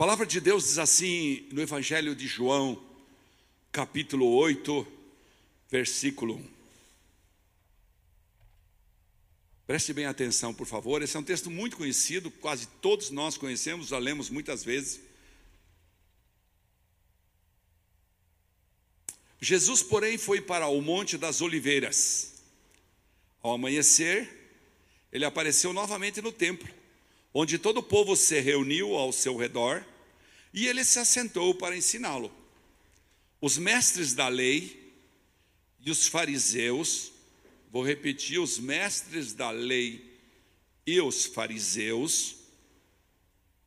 palavra de Deus diz assim no Evangelho de João, capítulo 8, versículo 1. Preste bem atenção, por favor. Esse é um texto muito conhecido, quase todos nós conhecemos, já lemos muitas vezes. Jesus, porém, foi para o Monte das Oliveiras. Ao amanhecer, ele apareceu novamente no templo, onde todo o povo se reuniu ao seu redor, e ele se assentou para ensiná-lo. Os mestres da lei e os fariseus, vou repetir, os mestres da lei e os fariseus,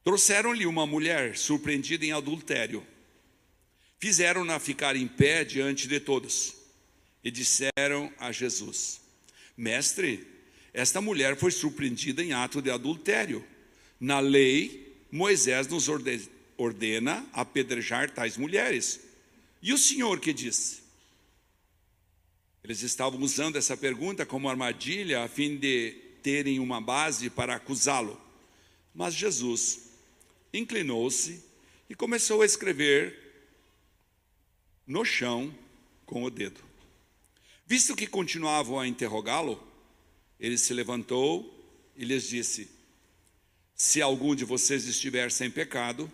trouxeram-lhe uma mulher surpreendida em adultério. Fizeram-na ficar em pé diante de todos e disseram a Jesus: Mestre, esta mulher foi surpreendida em ato de adultério. Na lei, Moisés nos ordena apedrejar tais mulheres. E o Senhor que disse? Eles estavam usando essa pergunta como armadilha a fim de terem uma base para acusá-lo. Mas Jesus inclinou-se e começou a escrever no chão com o dedo. Visto que continuavam a interrogá-lo, ele se levantou e lhes disse: Se algum de vocês estiver sem pecado,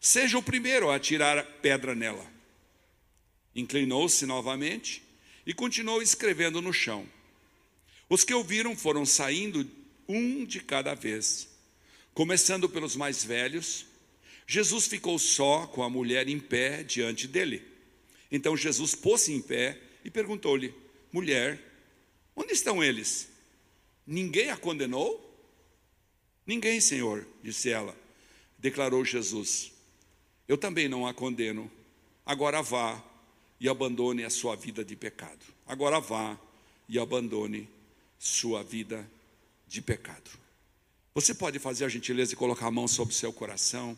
seja o primeiro a tirar a pedra nela. Inclinou-se novamente e continuou escrevendo no chão. Os que ouviram foram saindo um de cada vez, começando pelos mais velhos. Jesus ficou só com a mulher em pé diante dele. Então Jesus pôs-se em pé e perguntou-lhe: Mulher, onde estão eles? Ninguém a condenou? Ninguém, Senhor, disse ela. Declarou Jesus: Eu também não a condeno. Agora vá e abandone a sua vida de pecado. Agora vá e abandone sua vida de pecado. Você pode fazer a gentileza de colocar a mão sobre o seu coração?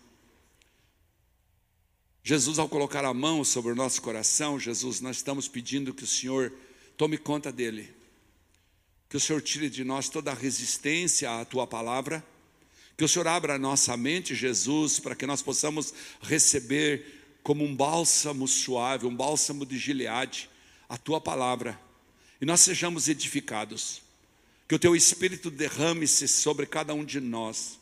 Jesus, ao colocar a mão sobre o nosso coração, Jesus, nós estamos pedindo que o Senhor tome conta dele, que o Senhor tire de nós toda a resistência à tua palavra, que o Senhor abra a nossa mente, Jesus, para que nós possamos receber como um bálsamo suave, um bálsamo de Gileade, a tua palavra, e nós sejamos edificados, que o teu Espírito derrame-se sobre cada um de nós.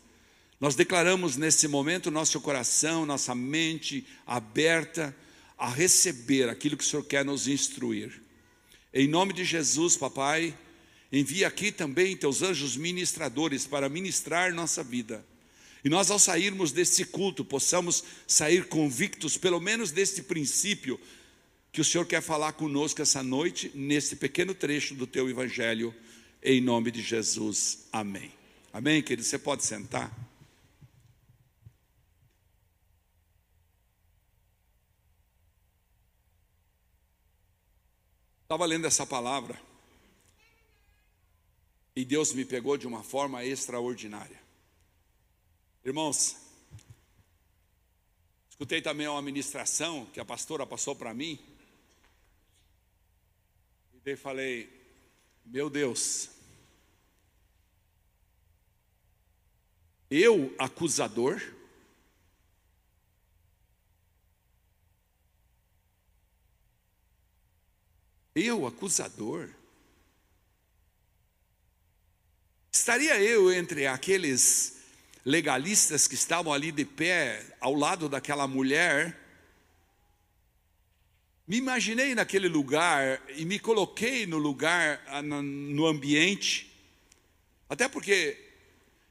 Nós declaramos nesse momento nosso coração, nossa mente aberta a receber aquilo que o Senhor quer nos instruir. Em nome de Jesus, papai, envia aqui também teus anjos ministradores para ministrar nossa vida. E nós, ao sairmos desse culto, possamos sair convictos, pelo menos deste princípio, que o Senhor quer falar conosco essa noite, nesse pequeno trecho do teu evangelho, em nome de Jesus. Amém. Amém, querido? Você pode sentar. Estava lendo essa palavra e Deus me pegou de uma forma extraordinária. Irmãos, escutei também uma ministração que a pastora passou para mim. E daí falei, meu Deus, eu acusador, Eu, acusador? Estaria eu entre aqueles legalistas que estavam ali de pé ao lado daquela mulher? Me imaginei naquele lugar e me coloquei no lugar, ah, no ambiente, até porque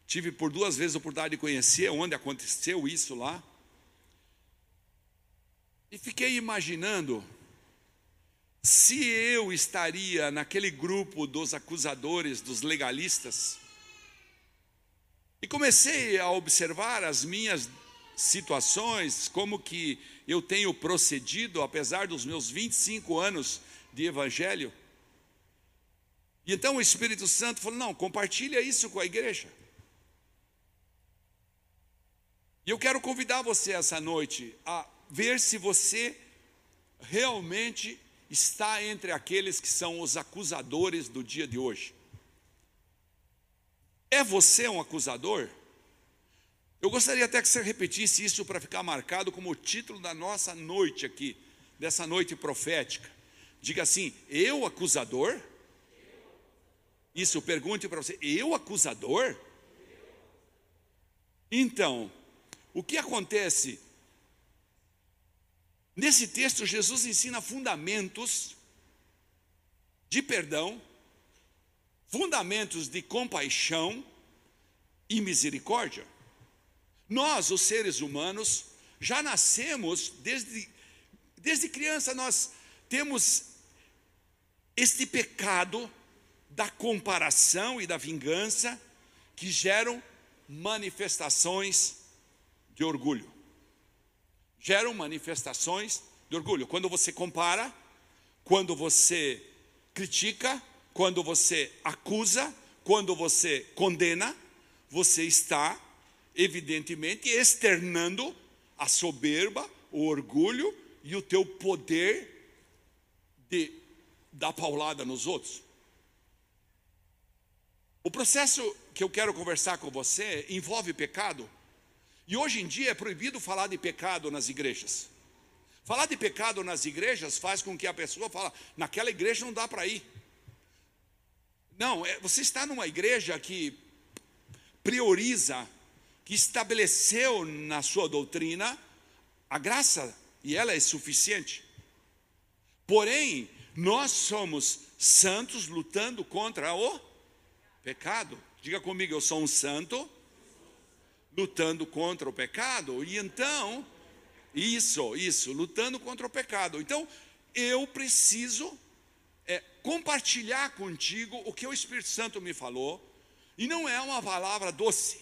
tive por duas vezes a oportunidade de conhecer onde aconteceu isso lá. E fiquei imaginando se eu estaria naquele grupo dos acusadores, dos legalistas, e comecei a observar as minhas situações, como que eu tenho procedido, apesar dos meus 25 anos de evangelho. E então o Espírito Santo falou: não, compartilha isso com a igreja. E eu quero convidar você essa noite a ver se você realmente está entre aqueles que são os acusadores do dia de hoje. É você um acusador? Eu gostaria até que você repetisse isso para ficar marcado como o título da nossa noite aqui, dessa noite profética. Diga assim: Eu acusador? Isso, pergunte para você: Eu acusador? Então, o que acontece? Nesse texto, Jesus ensina fundamentos de perdão, fundamentos de compaixão e misericórdia. Nós, os seres humanos, já nascemos desde, desde criança, nós temos este pecado da comparação e da vingança que geram manifestações de orgulho. Geram manifestações de orgulho. Quando você compara, quando você critica, quando você acusa, quando você condena, você está, evidentemente, externando a soberba, o orgulho e o teu poder de dar paulada nos outros. O processo que eu quero conversar com você envolve pecado. E hoje em dia é proibido falar de pecado nas igrejas. Falar de pecado nas igrejas faz com que a pessoa fala, naquela igreja não dá para ir. Não, é, você está numa igreja que prioriza, que estabeleceu na sua doutrina a graça e ela é suficiente. Porém, nós somos santos lutando contra o pecado. Diga comigo, eu sou um santo lutando contra o pecado. E então, isso, isso, lutando contra o pecado. Então, eu preciso é, compartilhar contigo o que o Espírito Santo me falou. E não é uma palavra doce.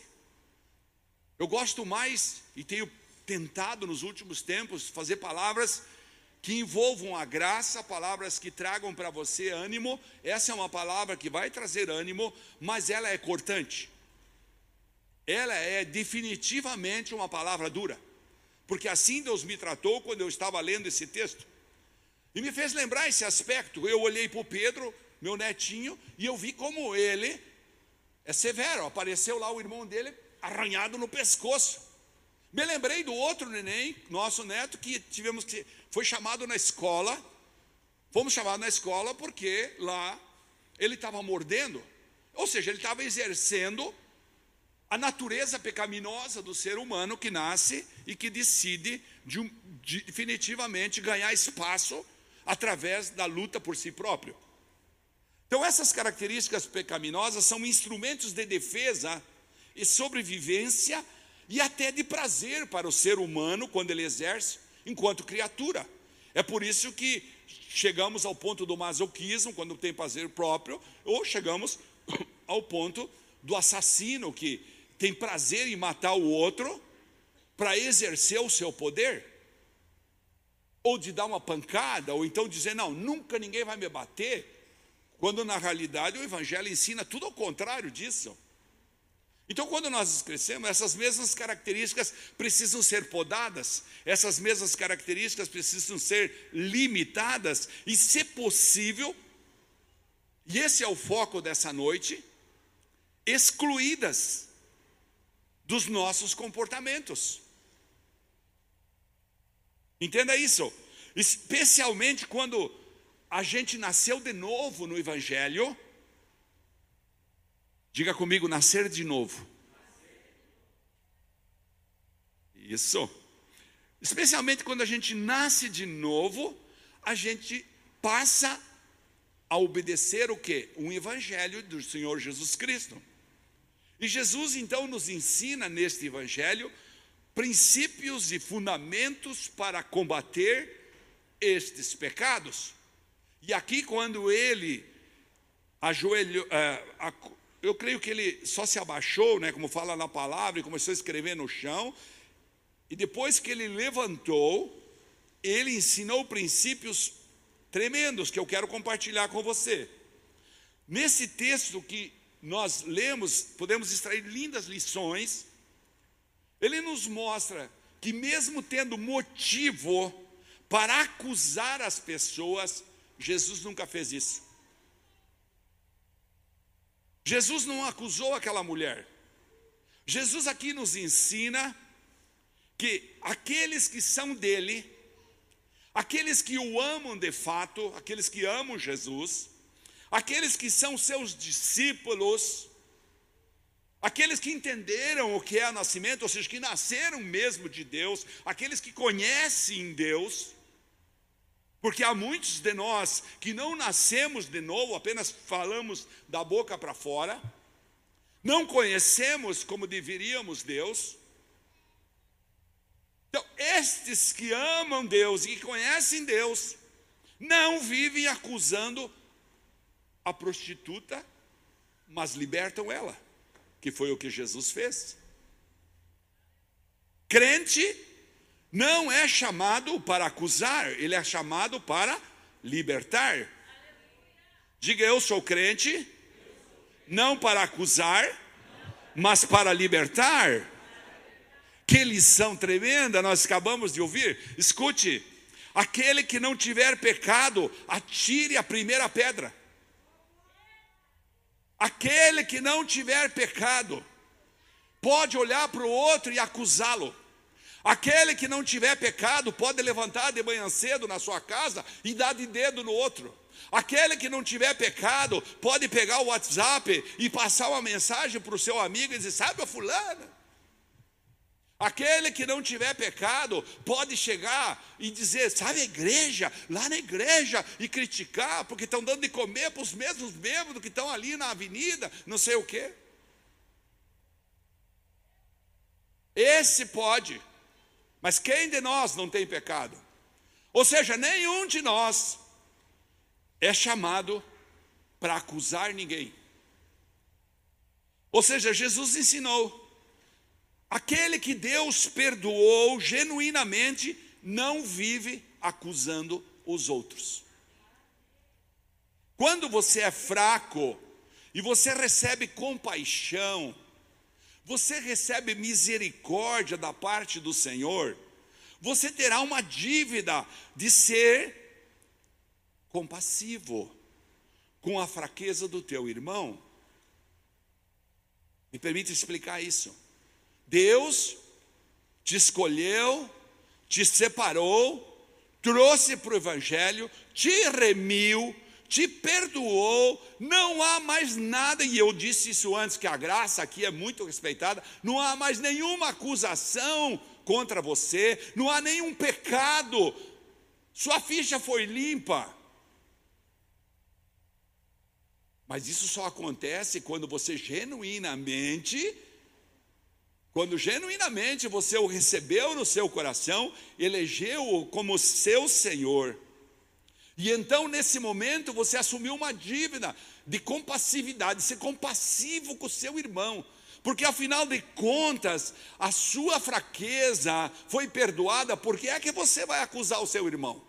Eu gosto mais e tenho tentado nos últimos tempos fazer palavras que envolvam a graça, palavras que tragam para você ânimo. Essa é uma palavra que vai trazer ânimo, mas ela é cortante. Ela é definitivamente uma palavra dura. Porque assim Deus me tratou quando eu estava lendo esse texto. E me fez lembrar esse aspecto. Eu olhei para o Pedro, meu netinho, e eu vi como ele é severo. Apareceu lá o irmão dele arranhado no pescoço. Me lembrei do outro neném, nosso neto, que tivemos que foi chamado na escola. Fomos chamados na escola porque lá ele estava mordendo, ou seja, ele estava exercendo a natureza pecaminosa do ser humano que nasce e que decide de, de, definitivamente ganhar espaço através da luta por si próprio. Então, essas características pecaminosas são instrumentos de defesa e sobrevivência e até de prazer para o ser humano quando ele exerce enquanto criatura. É por isso que chegamos ao ponto do masoquismo, quando tem prazer próprio, ou chegamos ao ponto do assassino que tem prazer em matar o outro para exercer o seu poder, ou de dar uma pancada, ou então dizer: Não, nunca ninguém vai me bater, quando na realidade o Evangelho ensina tudo ao contrário disso. Então, quando nós crescemos, essas mesmas características precisam ser podadas, essas mesmas características precisam ser limitadas e, se possível, e esse é o foco dessa noite, excluídas dos nossos comportamentos. Entenda isso, especialmente quando a gente nasceu de novo no Evangelho Diga comigo, nascer de novo. Isso. Especialmente quando a gente nasce de novo, a gente passa a obedecer o que? Um evangelho do Senhor Jesus Cristo. E Jesus então nos ensina neste evangelho princípios e fundamentos para combater estes pecados. E aqui quando ele ajoelhou, uh, eu creio que ele só se abaixou, né, como fala na palavra, e começou a escrever no chão. E depois que ele levantou, ele ensinou princípios tremendos que eu quero compartilhar com você. Nesse texto que nós lemos, podemos extrair lindas lições. Ele nos mostra que, mesmo tendo motivo para acusar as pessoas, Jesus nunca fez isso. Jesus não acusou aquela mulher. Jesus aqui nos ensina que aqueles que são dele, aqueles que o amam de fato, aqueles que amam Jesus, aqueles que são seus discípulos, aqueles que entenderam o que é o nascimento, ou seja, que nasceram mesmo de Deus, aqueles que conhecem Deus, porque há muitos de nós que não nascemos de novo, apenas falamos da boca para fora, não conhecemos como deveríamos Deus. Então, estes que amam Deus e conhecem Deus, não vivem acusando a prostituta, mas libertam ela, que foi o que Jesus fez. Crente não é chamado para acusar, ele é chamado para libertar. Diga eu sou crente, não para acusar, mas para libertar. Que lição tremenda nós acabamos de ouvir. Escute: aquele que não tiver pecado, atire a primeira pedra. Aquele que não tiver pecado, pode olhar para o outro e acusá-lo. Aquele que não tiver pecado, pode levantar de manhã cedo na sua casa e dar de dedo no outro. Aquele que não tiver pecado pode pegar o WhatsApp e passar uma mensagem para o seu amigo e dizer: Sabe a fulana? Aquele que não tiver pecado pode chegar e dizer, sabe a igreja, lá na igreja, e criticar, porque estão dando de comer para os mesmos bêbados que estão ali na avenida, não sei o quê. Esse pode, mas quem de nós não tem pecado? Ou seja, nenhum de nós é chamado para acusar ninguém. Ou seja, Jesus ensinou: aquele que Deus perdoou genuinamente não vive acusando os outros. Quando você é fraco e você recebe compaixão, você recebe misericórdia da parte do Senhor, você terá uma dívida de ser compassivo com a fraqueza do teu irmão. Me permite explicar isso. Deus te escolheu, te separou, trouxe para o Evangelho, te remiu, te perdoou, não há mais nada, e eu disse isso antes, que a graça aqui é muito respeitada, não há mais nenhuma acusação contra você, não há nenhum pecado, sua ficha foi limpa. Mas isso só acontece quando você genuinamente, quando genuinamente você o recebeu no seu coração, elegeu-o como seu Senhor. E então, nesse momento, você assumiu uma dívida de compassividade, ser compassivo com o seu irmão, porque afinal de contas, a sua fraqueza foi perdoada, por que é que você vai acusar o seu irmão?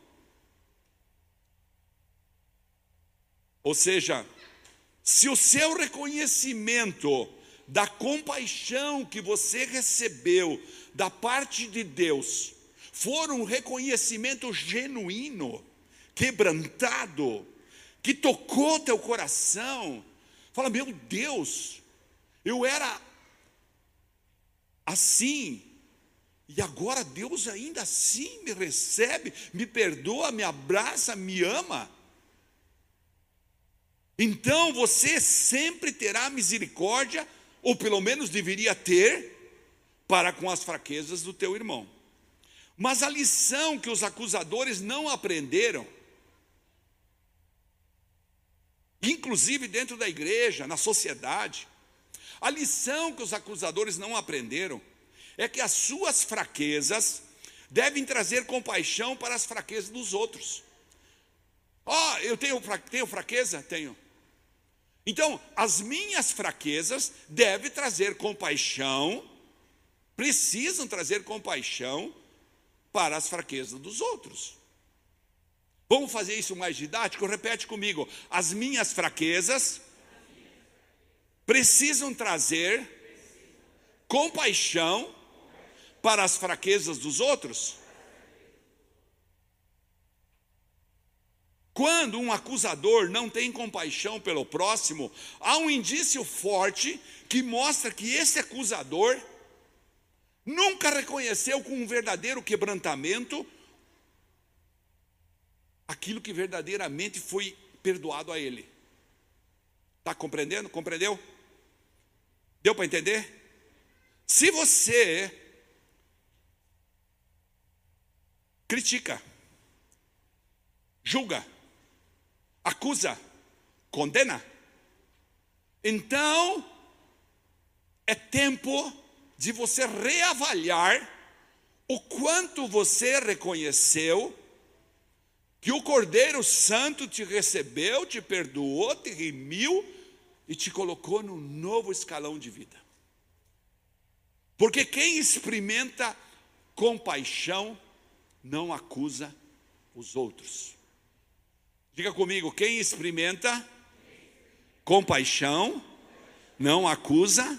Ou seja, se o seu reconhecimento da compaixão que você recebeu da parte de Deus for um reconhecimento genuíno, quebrantado, que tocou teu coração, fala: meu Deus, eu era assim, e agora Deus ainda assim me recebe, me perdoa, me abraça, me ama. Então você sempre terá misericórdia, ou pelo menos deveria ter, para com as fraquezas do teu irmão. Mas a lição que os acusadores não aprenderam, inclusive dentro da igreja, na sociedade, a lição que os acusadores não aprenderam é que as suas fraquezas devem trazer compaixão para as fraquezas dos outros. Ó, oh, eu tenho, tenho fraqueza? Tenho. Então, as minhas fraquezas devem trazer compaixão, precisam trazer compaixão para as fraquezas dos outros. Vamos fazer isso mais didático? Repete comigo. As minhas fraquezas precisam trazer compaixão para as fraquezas dos outros. Quando um acusador não tem compaixão pelo próximo, há um indício forte que mostra que esse acusador nunca reconheceu com um verdadeiro quebrantamento aquilo que verdadeiramente foi perdoado a ele. Está compreendendo? Compreendeu? Deu para entender? Se você critica, julga, acusa, condena, então é tempo de você reavaliar o quanto você reconheceu que o Cordeiro Santo te recebeu, te perdoou, te remiu e te colocou num novo escalão de vida. Porque quem experimenta compaixão não acusa os outros. Diga comigo, quem experimenta compaixão não acusa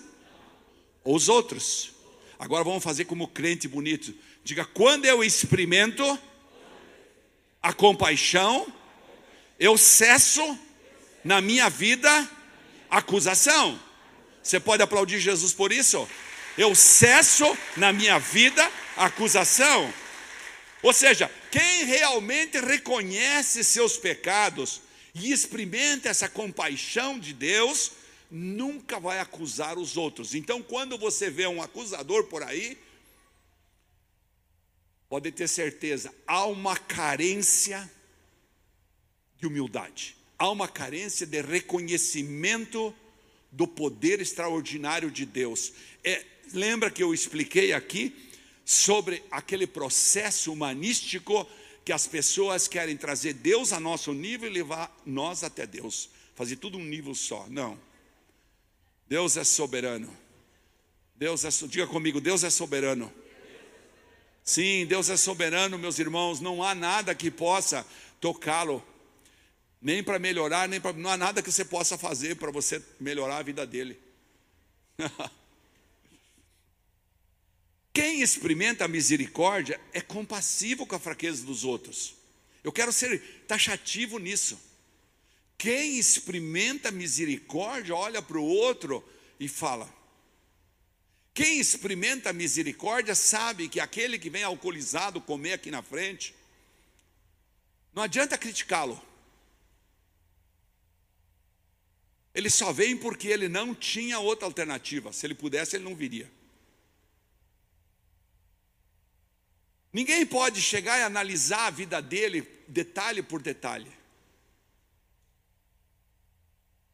os outros. Agora vamos fazer como crente bonito. Diga, quando eu experimento a compaixão, eu cesso na minha vida acusação. Você pode aplaudir Jesus por isso? eu cesso na minha vida acusação. Ou seja, quem realmente reconhece seus pecados e experimenta essa compaixão de Deus, nunca vai acusar os outros. Então, quando você vê um acusador por aí, pode ter certeza, há uma carência de humildade, há uma carência de reconhecimento do poder extraordinário de Deus. É, lembra que eu expliquei aqui sobre aquele processo humanístico que as pessoas querem trazer Deus a nosso nível e levar nós até Deus, fazer tudo um nível só. Não. Deus é soberano. Deus é, diga comigo, Deus é soberano. Sim, Deus é soberano, meus irmãos, não há nada que possa tocá-lo, nem para melhorar, nem não há nada que você possa fazer para você melhorar a vida dele. Quem experimenta a misericórdia é compassivo com a fraqueza dos outros. Eu quero ser taxativo nisso. Quem experimenta misericórdia olha para o outro e fala. Quem experimenta a misericórdia sabe que aquele que vem alcoolizado comer aqui na frente, não adianta criticá-lo. Ele só vem porque ele não tinha outra alternativa. Se ele pudesse, ele não viria. Ninguém pode chegar e analisar a vida dele detalhe por detalhe.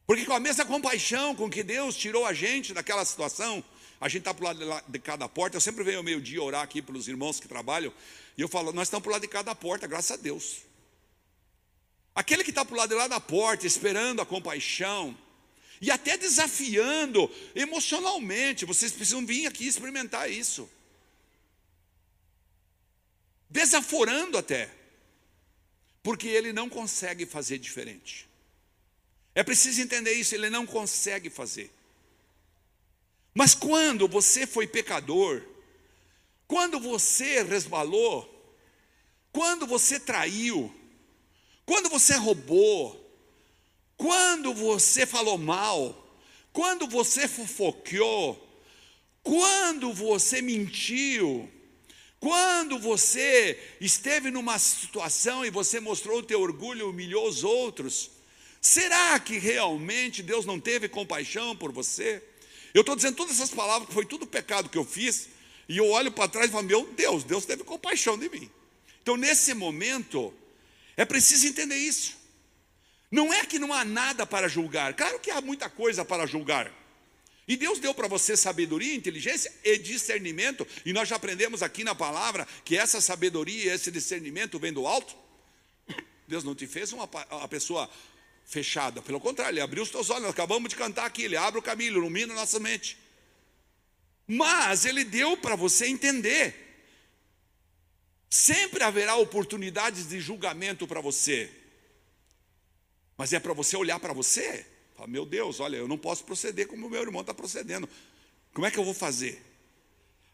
Porque com a mesma compaixão com que Deus tirou a gente daquela situação, a gente está para o lado de cada porta. Eu sempre venho ao meio-dia orar aqui pelos irmãos que trabalham, e eu falo, nós estamos para o lado de cada porta, graças a Deus. Aquele que está para o lado de lá da porta, esperando a compaixão, e até desafiando emocionalmente, vocês precisam vir aqui experimentar isso desaforando até, porque ele não consegue fazer diferente. É preciso entender isso, ele não consegue fazer. Mas quando você foi pecador, quando você resbalou, quando você traiu, quando você roubou, quando você falou mal, quando você fofoqueou, quando você mentiu, quando você esteve numa situação e você mostrou o teu orgulho e humilhou os outros, será que realmente Deus não teve compaixão por você? Eu estou dizendo todas essas palavras, foi tudo pecado que eu fiz, e eu olho para trás e falo, meu Deus, Deus teve compaixão de mim. Então, nesse momento, é preciso entender isso. Não é que não há nada para julgar, claro que há muita coisa para julgar. E Deus deu para você sabedoria, inteligência e discernimento, e nós já aprendemos aqui na palavra que essa sabedoria esse discernimento vem do alto. Deus não te fez uma, uma pessoa fechada, pelo contrário, Ele abriu os teus olhos, nós acabamos de cantar aqui, Ele abre o caminho, ilumina nossa mente. Mas Ele deu para você entender. Sempre haverá oportunidades de julgamento para você, mas é para você olhar para você Fala, meu Deus, olha, eu não posso proceder como meu irmão está procedendo. Como é que eu vou fazer?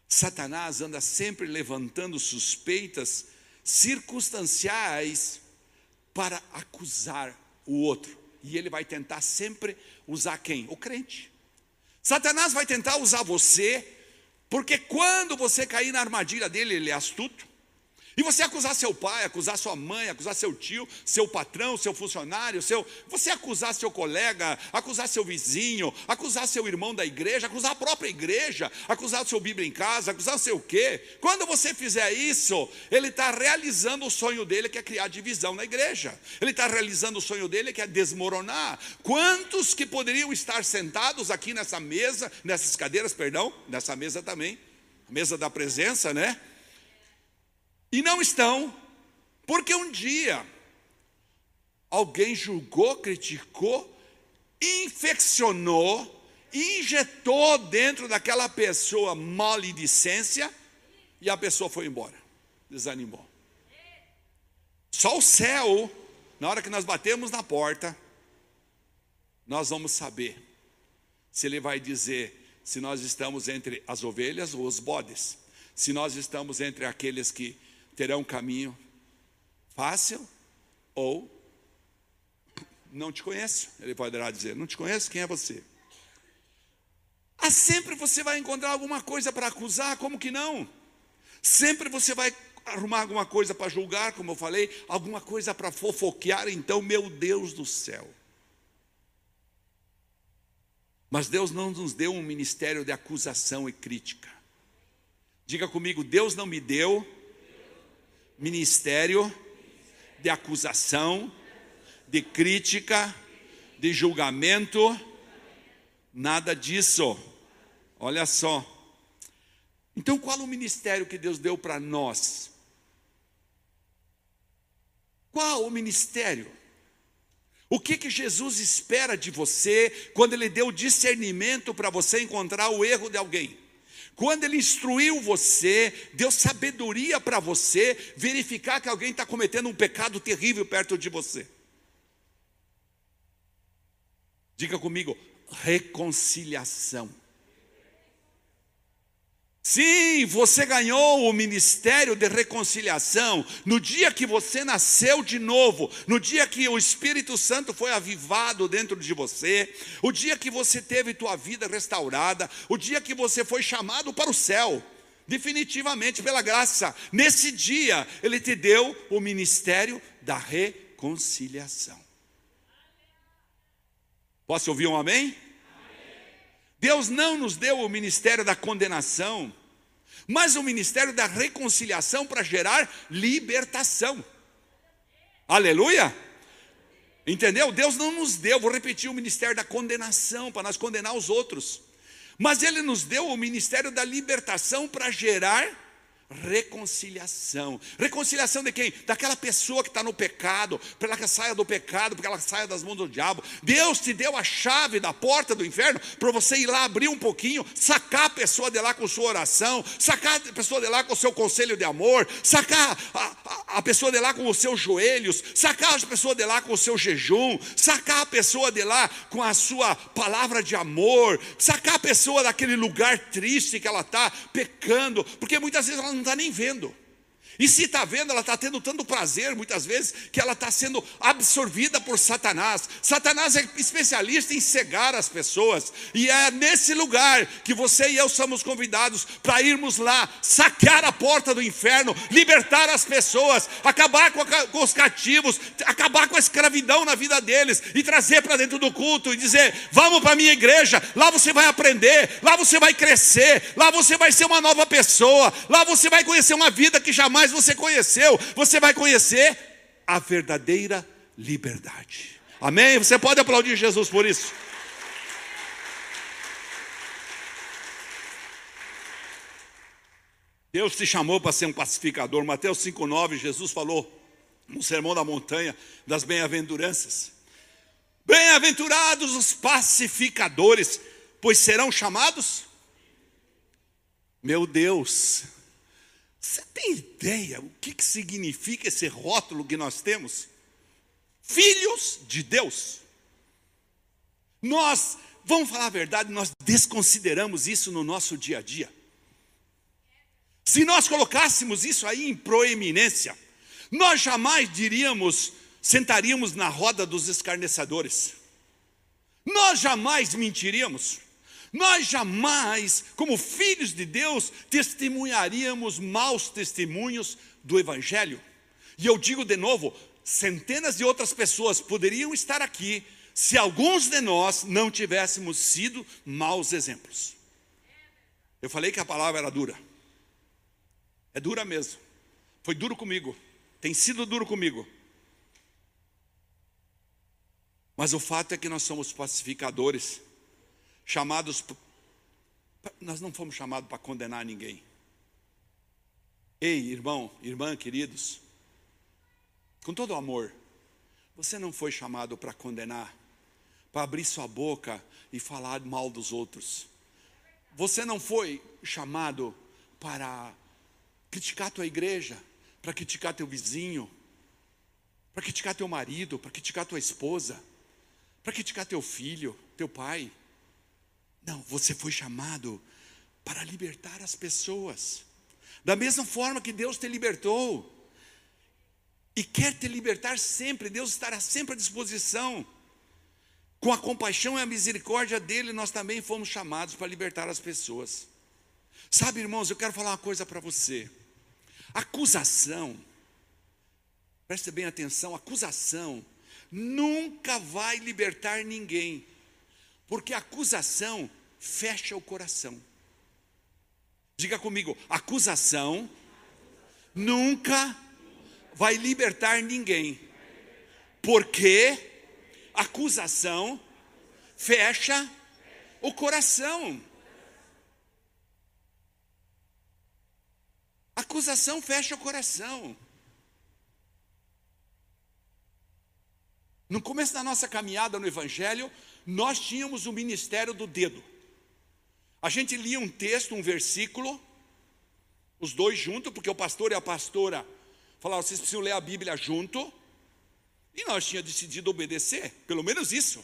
Satanás anda sempre levantando suspeitas circunstanciais para acusar o outro. E ele vai tentar sempre usar quem? O crente. Satanás vai tentar usar você, porque quando você cair na armadilha dele, ele é astuto. E você acusar seu pai, acusar sua mãe, acusar seu tio, seu patrão, seu funcionário, seu, você acusar seu colega, acusar seu vizinho, acusar seu irmão da igreja, acusar a própria igreja, acusar o seu Bíblia em casa, acusar o seu quê? Quando você fizer isso, ele está realizando o sonho dele que é criar divisão na igreja. Ele está realizando o sonho dele que é desmoronar. Quantos que poderiam estar sentados aqui nessa mesa, nessas cadeiras, perdão, nessa mesa também, mesa da presença, né? E não estão, porque um dia alguém julgou, criticou, infeccionou, injetou dentro daquela pessoa maledicência e a pessoa foi embora, desanimou. Só o céu, na hora que nós batemos na porta, nós vamos saber se ele vai dizer se nós estamos entre as ovelhas ou os bodes, se nós estamos entre aqueles que terão um caminho fácil ou não te conheço. Ele poderá dizer: Não te conheço, quem é você? Ah, sempre você vai encontrar alguma coisa para acusar, como que não? Sempre você vai arrumar alguma coisa para julgar, como eu falei, alguma coisa para fofoquear, então, meu Deus do céu. Mas Deus não nos deu um ministério de acusação e crítica. Diga comigo, Deus não me deu ministério de acusação, de crítica, de julgamento, nada disso. Olha só. Então, qual o ministério que Deus deu para nós? Qual o ministério? O que que Jesus espera de você quando ele deu discernimento para você encontrar o erro de alguém? Quando Ele instruiu você, deu sabedoria para você verificar que alguém está cometendo um pecado terrível perto de você. Diga comigo, reconciliação. Sim, você ganhou o ministério de reconciliação no dia que você nasceu de novo, no dia que o Espírito Santo foi avivado dentro de você, o dia que você teve tua vida restaurada, o dia que você foi chamado para o céu, definitivamente pela graça. Nesse dia, ele te deu o ministério da reconciliação. Posso ouvir um amém? Deus não nos deu o ministério da condenação, mas o ministério da reconciliação para gerar libertação. Aleluia! Entendeu? Deus não nos deu, vou repetir, o ministério da condenação, para nós condenar os outros. Mas Ele nos deu o ministério da libertação para gerar reconciliação. Reconciliação de quem? Daquela pessoa que está no pecado, para que saia do pecado, para que ela saia das mãos do diabo. Deus te deu a chave da porta do inferno para você ir lá abrir um pouquinho, sacar a pessoa de lá com sua oração, sacar a pessoa de lá com o seu conselho de amor, sacar a, a, pessoa de lá com os seus joelhos, sacar a pessoa de lá com o seu jejum, sacar a pessoa de lá com a sua palavra de amor, sacar a pessoa daquele lugar triste que ela está pecando, porque muitas vezes ela não está nem vendo. E se está vendo, ela está tendo tanto prazer, muitas vezes, que ela está sendo absorvida por Satanás. Satanás é especialista em cegar as pessoas. E é nesse lugar que você e eu somos convidados para irmos lá, saquear a porta do inferno, libertar as pessoas, acabar com, a, com os cativos, acabar com a escravidão na vida deles e trazer para dentro do culto e dizer: vamos para a minha igreja, lá você vai aprender, lá você vai crescer, lá você vai ser uma nova pessoa, lá você vai conhecer uma vida que jamais você conheceu, você vai conhecer a verdadeira liberdade. Amém? Você pode aplaudir Jesus por isso. Deus te chamou para ser um pacificador. Mateus 5,9, Jesus falou no Sermão da Montanha das Bem-aventuranças. Bem-aventurados os pacificadores, pois serão chamados. Meu Deus, você tem ideia o que, que significa esse rótulo que nós temos? Filhos de Deus. Nós, vamos falar a verdade, nós desconsideramos isso no nosso dia a dia. Se nós colocássemos isso aí em proeminência, nós jamais diríamos sentaríamos na roda dos escarnecedores. Nós jamais mentiríamos. Nós jamais, como filhos de Deus, testemunharíamos maus testemunhos do Evangelho. E eu digo de novo: centenas de outras pessoas poderiam estar aqui se alguns de nós não tivéssemos sido maus exemplos. Eu falei que a palavra era dura. É dura mesmo. Foi duro comigo. Tem sido duro comigo. Mas o fato é que nós somos pacificadores, chamados. Nós não fomos chamados para condenar ninguém. Ei, irmão, irmã, queridos, com todo amor, você não foi chamado para condenar, para abrir sua boca e falar mal dos outros. Você não foi chamado para criticar tua igreja, para criticar teu vizinho, para criticar teu marido, para criticar tua esposa para criticar teu filho, teu pai. Não, você foi chamado para libertar as pessoas. Da mesma forma que Deus te libertou. E quer te libertar sempre, Deus estará sempre à disposição. Com a compaixão e a misericórdia dele, nós também fomos chamados para libertar as pessoas. Sabe, irmãos, eu quero falar uma coisa para você. Acusação, preste bem atenção, acusação nunca vai libertar ninguém, porque acusação fecha o coração. Diga comigo, acusação nunca vai libertar ninguém, porque acusação fecha o coração. Acusação fecha o coração. No começo da nossa caminhada no Evangelho, nós tínhamos o ministério do dedo. A gente lia um texto, um versículo, os dois juntos, porque o pastor e a pastora falavam, vocês precisam ler a Bíblia junto, e nós tínhamos decidido obedecer, pelo menos isso.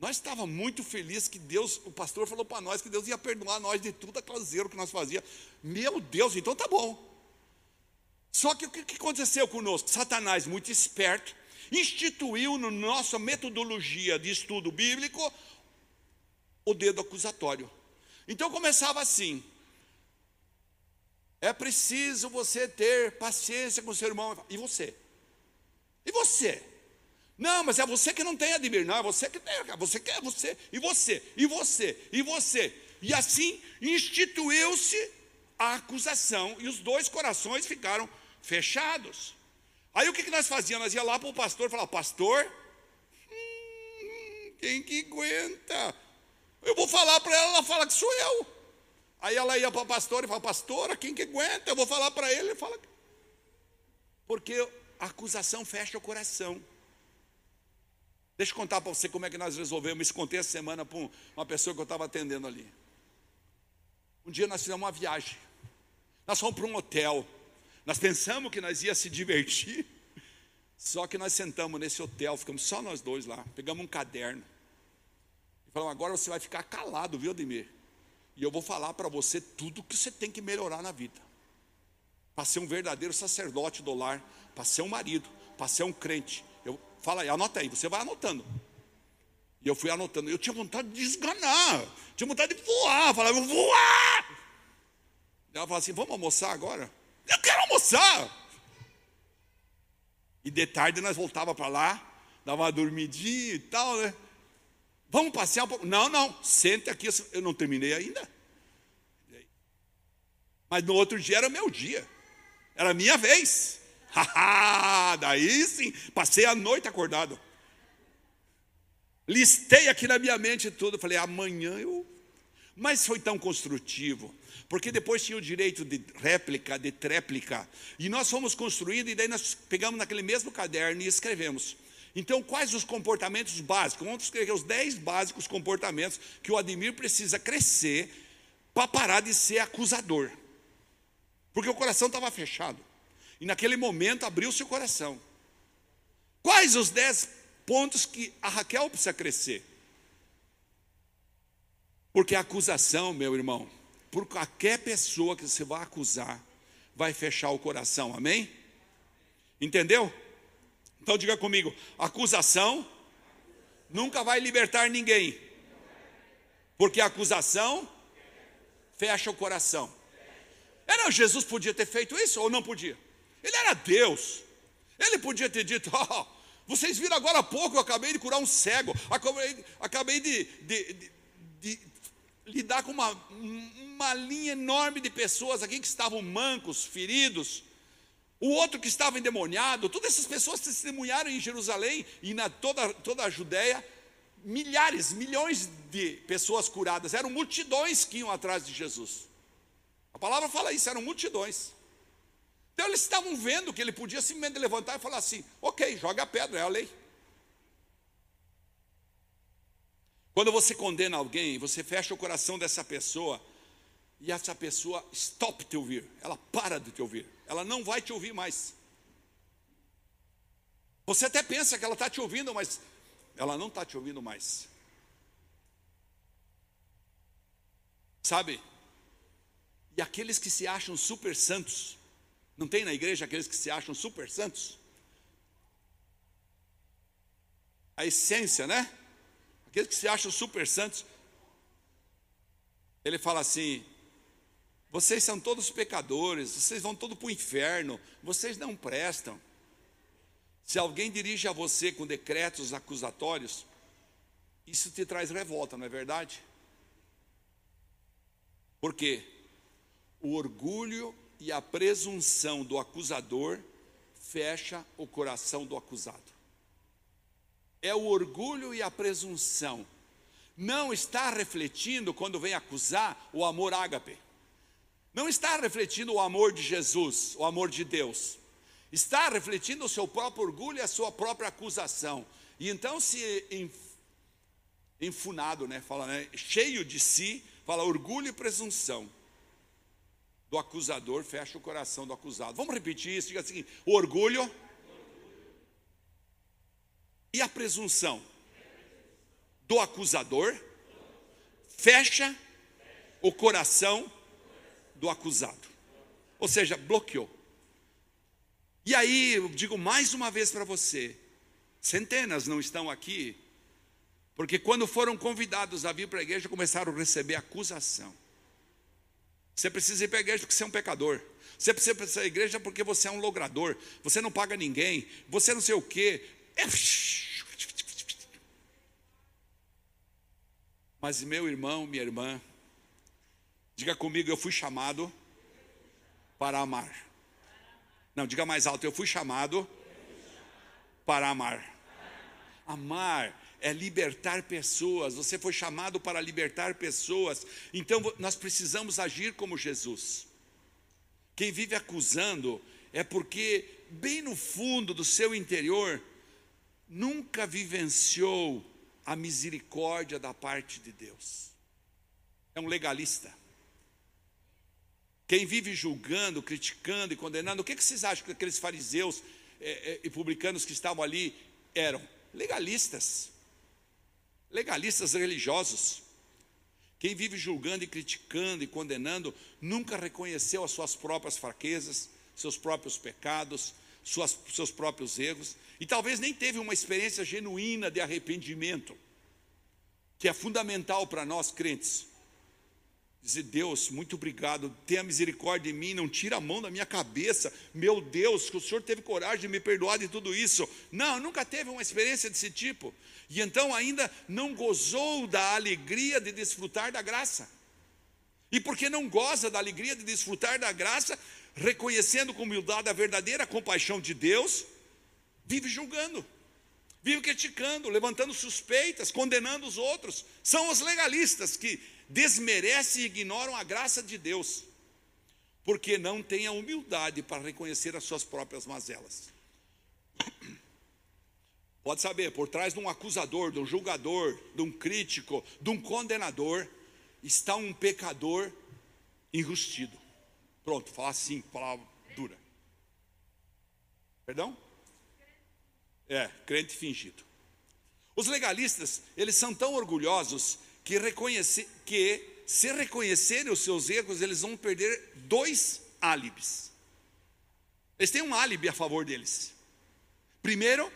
Nós estávamos muito felizes que Deus, o pastor falou para nós que Deus ia perdoar nós de tudo aquelas zero que nós fazíamos. Meu Deus, então tá bom. Só que o que aconteceu conosco? Satanás, muito esperto, instituiu na no nossa metodologia de estudo bíblico o dedo acusatório. Então começava assim: é preciso você ter paciência com o seu irmão. E você? E você? Não, mas é você que não tem admir. Não, é você que tem. Você quer é você. E você? E você? E você? E assim instituiu-se a acusação. E os dois corações ficaram fechados. Aí o que, que nós fazíamos? Nós ia lá para o pastor e falava, pastor, hum, quem que aguenta? Eu vou falar para ela, ela fala que sou eu. Aí ela ia para o pastor e falava, pastora, quem que aguenta? Eu vou falar para ele, ele fala. Porque a acusação fecha o coração. Deixa eu contar para você como é que nós resolvemos. Isso contei essa semana para uma pessoa que eu estava atendendo ali. Um dia nós fizemos uma viagem. Nós fomos para um hotel. Nós pensamos que nós ia se divertir, só que nós sentamos nesse hotel, ficamos só nós dois lá, pegamos um caderno e falamos: agora você vai ficar calado, viu, Ademir? E eu vou falar para você tudo que você tem que melhorar na vida. Para ser um verdadeiro sacerdote do lar, para ser um marido, para ser um crente. Eu, fala aí, anota aí, você vai anotando. E eu fui anotando. Eu tinha vontade de desganar, tinha vontade de voar. Falava, voar! Ela falou assim: vamos almoçar agora? Eu quero almoçar. E de tarde nós voltava para lá, dava uma dormidinha e tal, né? Vamos passear um pouco. Não, não, sente aqui, eu não terminei ainda. Mas no outro dia era meu dia. Era minha vez. Daí sim, passei a noite acordado. Listei aqui na minha mente tudo. Falei, amanhã eu. Mas foi tão construtivo porque depois tinha o direito de réplica, de tréplica, e nós fomos construindo, e daí nós pegamos naquele mesmo caderno e escrevemos. Então, quais os comportamentos básicos? Vamos escrever os 10 básicos comportamentos que o Ademir precisa crescer para parar de ser acusador. Porque o coração estava fechado. E naquele momento abriu seu coração. Quais os 10 pontos que a Raquel precisa crescer? Porque a acusação, meu irmão, por qualquer pessoa que você vai acusar, vai fechar o coração, amém? Entendeu? Então diga comigo: acusação nunca vai libertar ninguém, porque a acusação fecha o coração. Era Jesus podia ter feito isso ou não podia? Ele era Deus. Ele podia ter dito: oh, vocês viram agora há pouco, eu acabei de curar um cego, acabei, acabei de, de, de, de lidar com uma, uma linha enorme de pessoas aqui que estavam mancos, feridos. O outro que estava endemoniado, todas essas pessoas testemunharam em Jerusalém e na toda, toda a Judéia, milhares, milhões de pessoas curadas, eram multidões que iam atrás de Jesus. A palavra fala isso, eram multidões. Então eles estavam vendo que ele podia simplesmente levantar e falar assim: ok, joga a pedra, é a lei. Quando você condena alguém, você fecha o coração dessa pessoa e essa pessoa stop te ouvir, ela para de te ouvir, ela não vai te ouvir mais. Você até pensa que ela está te ouvindo, mas ela não está te ouvindo mais. Sabe? E aqueles que se acham super santos, não tem na igreja aqueles que se acham super santos? A essência, né? Aqueles que se acham super santos. Ele fala assim: vocês são todos pecadores, vocês vão todos para o inferno, vocês não prestam. Se alguém dirige a você com decretos acusatórios, isso te traz revolta, não é verdade? Por quê? O orgulho e a presunção do acusador fecha o coração do acusado. É o orgulho e a presunção. Não está refletindo, quando vem acusar, o amor ágape. Não está refletindo o amor de Jesus, o amor de Deus. Está refletindo o seu próprio orgulho e a sua própria acusação. E então se enfunado, né, fala, né, cheio de si, fala orgulho e presunção do acusador fecha o coração do acusado. Vamos repetir isso, diga assim: o orgulho e a presunção do acusador fecha o coração do acusado. Ou seja, bloqueou. E aí, eu digo mais uma vez para você: centenas não estão aqui, porque quando foram convidados a vir para a igreja, começaram a receber acusação. Você precisa ir para a igreja porque você é um pecador. Você precisa ir para a igreja porque você é um logrador. Você não paga ninguém. Você não sei o quê. Mas meu irmão, minha irmã, diga comigo, eu fui chamado para amar. Não, diga mais alto, eu fui chamado para amar. Amar é libertar pessoas. Você foi chamado para libertar pessoas. Então nós precisamos agir como Jesus. Quem vive acusando é porque, bem no fundo do seu interior, nunca vivenciou a misericórdia da parte de Deus. É um legalista. Quem vive julgando, criticando e condenando, o que, que vocês acham que aqueles fariseus é, é, e publicanos que estavam ali eram? Legalistas legalistas religiosos. Quem vive julgando e criticando e condenando nunca reconheceu as suas próprias fraquezas, seus próprios pecados, suas, seus próprios erros, e talvez nem teve uma experiência genuína de arrependimento, que é fundamental para nós crentes. Dizer, Deus, muito obrigado, tenha misericórdia de mim, não tira a mão da minha cabeça. Meu Deus, que o Senhor teve coragem de me perdoar de tudo isso. Não, nunca teve uma experiência desse tipo. E então ainda não gozou da alegria de desfrutar da graça. E porque não goza da alegria de desfrutar da graça, reconhecendo com humildade a verdadeira compaixão de Deus, vive julgando, vive criticando, levantando suspeitas, condenando os outros. São os legalistas que desmerecem e ignoram a graça de Deus, porque não têm a humildade para reconhecer as suas próprias mazelas. Pode saber, por trás de um acusador, de um julgador, de um crítico, de um condenador, está um pecador enrustido. Pronto, falar assim, palavra dura. Perdão? É, crente fingido. Os legalistas, eles são tão orgulhosos que, reconhece, que se reconhecerem os seus erros, eles vão perder dois álibis. Eles têm um álibi a favor deles. Primeiro,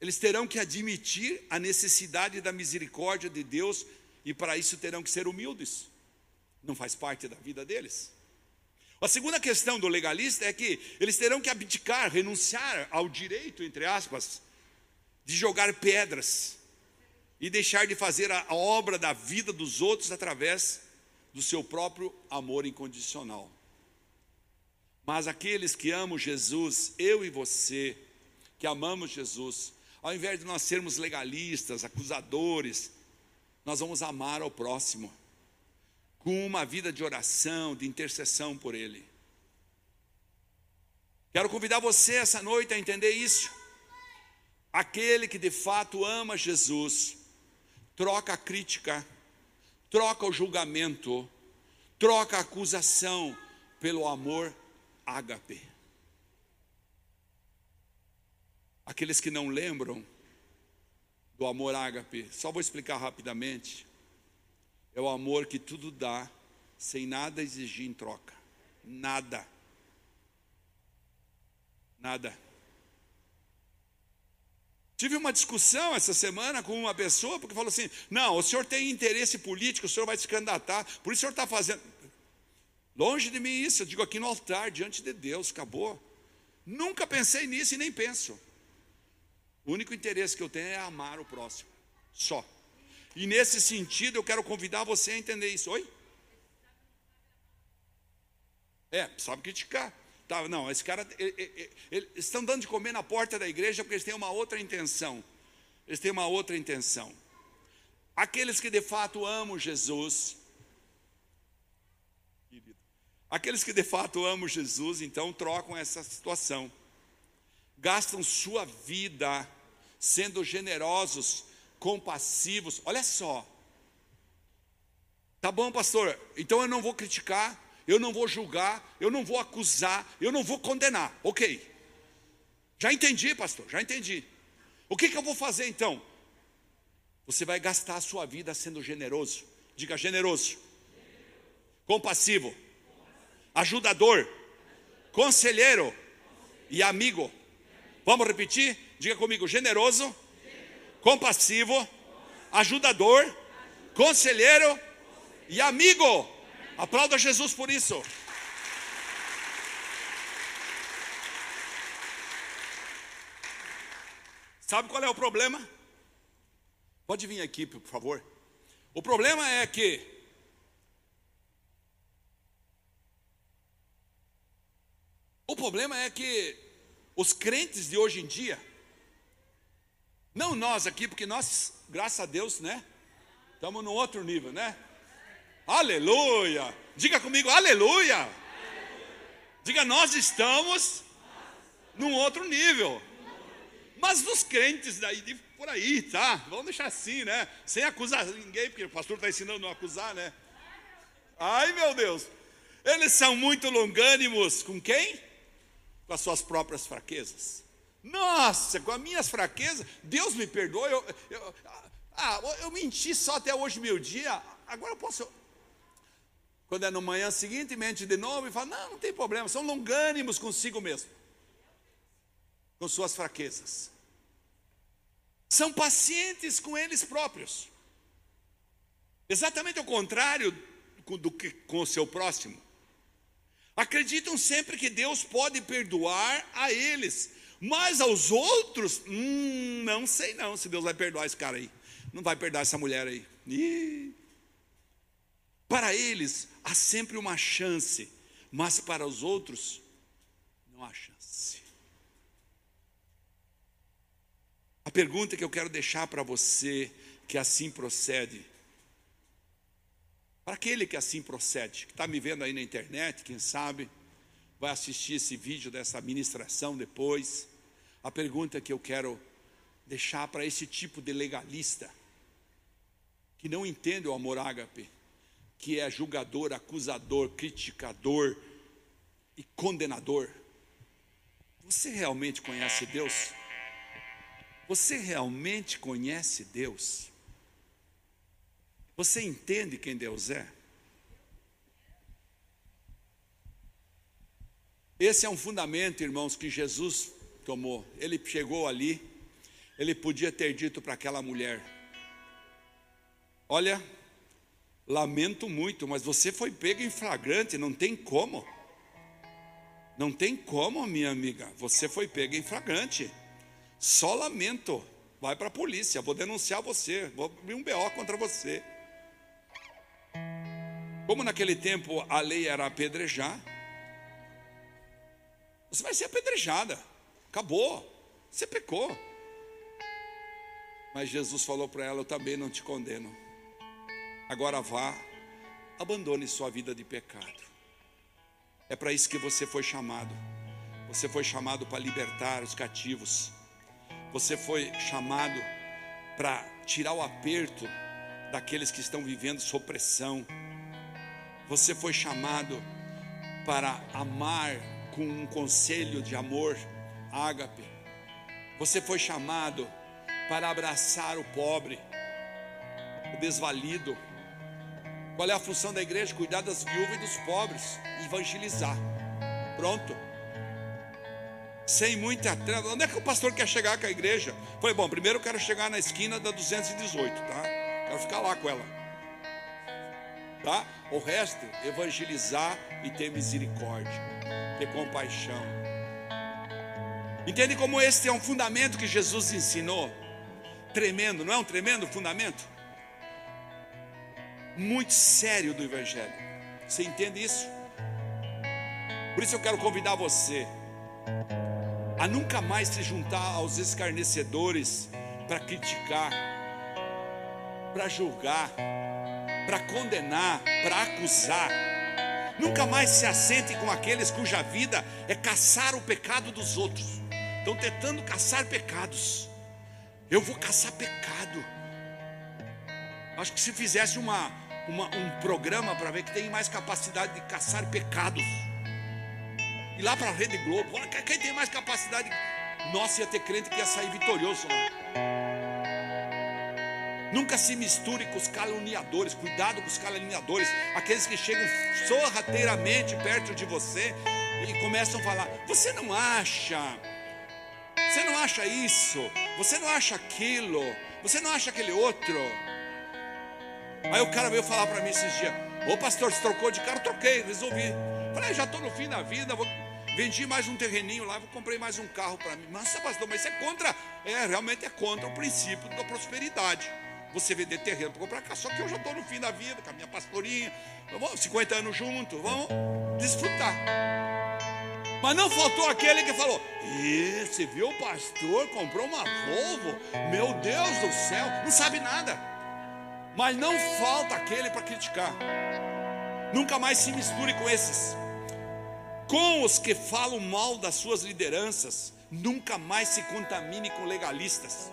eles terão que admitir a necessidade da misericórdia de Deus e para isso terão que ser humildes. Não faz parte da vida deles. A segunda questão do legalista é que eles terão que abdicar, renunciar ao direito, entre aspas, de jogar pedras e deixar de fazer a obra da vida dos outros através do seu próprio amor incondicional. Mas aqueles que amam Jesus, eu e você, que amamos Jesus, ao invés de nós sermos legalistas, acusadores, nós vamos amar ao próximo com uma vida de oração, de intercessão por ele. Quero convidar você essa noite a entender isso. Aquele que de fato ama Jesus, troca a crítica, troca o julgamento, troca a acusação pelo amor ágape. Aqueles que não lembram do amor ágape, só vou explicar rapidamente. É o amor que tudo dá, sem nada exigir em troca. Nada. Nada. Tive uma discussão essa semana com uma pessoa, porque falou assim: não, o senhor tem interesse político, o senhor vai se candidatar, por isso o senhor está fazendo. Longe de mim isso, eu digo aqui no altar, diante de Deus, acabou. Nunca pensei nisso e nem penso. O único interesse que eu tenho é amar o próximo, só. E nesse sentido, eu quero convidar você a entender isso. Oi? É, sabe criticar. Tá, não, esse cara, ele, ele, eles estão dando de comer na porta da igreja porque eles têm uma outra intenção. Eles têm uma outra intenção. Aqueles que de fato amam Jesus, aqueles que de fato amam Jesus, então trocam essa situação, gastam sua vida sendo generosos compassivos. Olha só. Tá bom, pastor? Então eu não vou criticar, eu não vou julgar, eu não vou acusar, eu não vou condenar. Ok. Já entendi, pastor, já entendi. O que, que eu vou fazer então? Você vai gastar a sua vida sendo generoso. Diga generoso, compassivo, ajudador, conselheiro e amigo. Vamos repetir? Diga comigo: generoso, compassivo, ajudador, conselheiro e amigo. Aplauda Jesus por isso. Sabe qual é o problema? Pode vir aqui, por favor. O problema é que O problema é que os crentes de hoje em dia não nós aqui, porque nós, graças a Deus, né? Estamos num outro nível, né? Aleluia! Diga comigo, aleluia! Diga, nós estamos num outro nível. Mas dos crentes daí, de, por aí, tá? Vamos deixar assim, né? Sem acusar ninguém, porque o pastor está ensinando a não acusar, né? Ai, meu Deus! Eles são muito longânimos com quem? Com as suas próprias fraquezas. Nossa, com as minhas fraquezas, Deus me perdoa. Eu, eu, ah, eu menti só até hoje, meu dia. Agora eu posso. Quando é no manhã seguinte, mente de novo e fala: Não, não tem problema, são longânimos consigo mesmo, com suas fraquezas. São pacientes com eles próprios. Exatamente o contrário do que com o seu próximo. Acreditam sempre que Deus pode perdoar a eles, mas aos outros, hum, não sei não se Deus vai perdoar esse cara aí. Não vai perdoar essa mulher aí. Ih. Para eles há sempre uma chance, mas para os outros não há chance. A pergunta que eu quero deixar para você que assim procede, para aquele que assim procede, que está me vendo aí na internet, quem sabe, vai assistir esse vídeo dessa ministração depois. A pergunta que eu quero deixar para esse tipo de legalista, que não entende o amor ágape, que é julgador, acusador, criticador e condenador. Você realmente conhece Deus? Você realmente conhece Deus? Você entende quem Deus é? Esse é um fundamento, irmãos, que Jesus tomou. Ele chegou ali, ele podia ter dito para aquela mulher: Olha, lamento muito, mas você foi pego em flagrante, não tem como. Não tem como, minha amiga, você foi pego em flagrante. Só lamento. Vai para a polícia, vou denunciar você, vou abrir um BO contra você. Como naquele tempo a lei era apedrejar, você vai ser apedrejada. Acabou. Você pecou. Mas Jesus falou para ela: Eu também não te condeno. Agora vá, abandone sua vida de pecado. É para isso que você foi chamado. Você foi chamado para libertar os cativos. Você foi chamado para tirar o aperto daqueles que estão vivendo sob pressão. Você foi chamado para amar com um conselho de amor, ágape. Você foi chamado para abraçar o pobre, o desvalido. Qual é a função da igreja? Cuidar das viúvas e dos pobres, evangelizar. Pronto. Sem muita treva. Onde é que o pastor quer chegar com a igreja? Falei, bom, primeiro eu quero chegar na esquina da 218, tá? Quero ficar lá com ela. Tá? O resto, evangelizar e ter misericórdia ter compaixão. Entende como este é um fundamento que Jesus ensinou? Tremendo, não é um tremendo fundamento? Muito sério do Evangelho. Você entende isso? Por isso eu quero convidar você a nunca mais se juntar aos escarnecedores para criticar, para julgar, para condenar, para acusar Nunca mais se assente com aqueles cuja vida é caçar o pecado dos outros. Estão tentando caçar pecados. Eu vou caçar pecado. Acho que se fizesse uma, uma um programa para ver que tem mais capacidade de caçar pecados. E lá para a Rede Globo, quem tem mais capacidade? Nossa, ia ter crente que ia sair vitorioso lá. Nunca se misture com os caluniadores, cuidado com os caluniadores, aqueles que chegam sorrateiramente perto de você e começam a falar: Você não acha? Você não acha isso? Você não acha aquilo? Você não acha aquele outro? Aí o cara veio falar para mim esses dias: Ô pastor, você trocou de carro? Troquei, resolvi. Falei: Já estou no fim da vida, vou vendi mais um terreninho lá, comprei mais um carro para mim. Mas pastor, mas isso é contra, é, realmente é contra o princípio da prosperidade você vender terreno para comprar casa. Só que eu já estou no fim da vida, com a minha pastorinha. Vamos, 50 anos juntos, vamos desfrutar. Mas não faltou aquele que falou: e, você viu o pastor comprou uma Volvo? Meu Deus do céu, não sabe nada. Mas não falta aquele para criticar. Nunca mais se misture com esses. Com os que falam mal das suas lideranças, nunca mais se contamine com legalistas.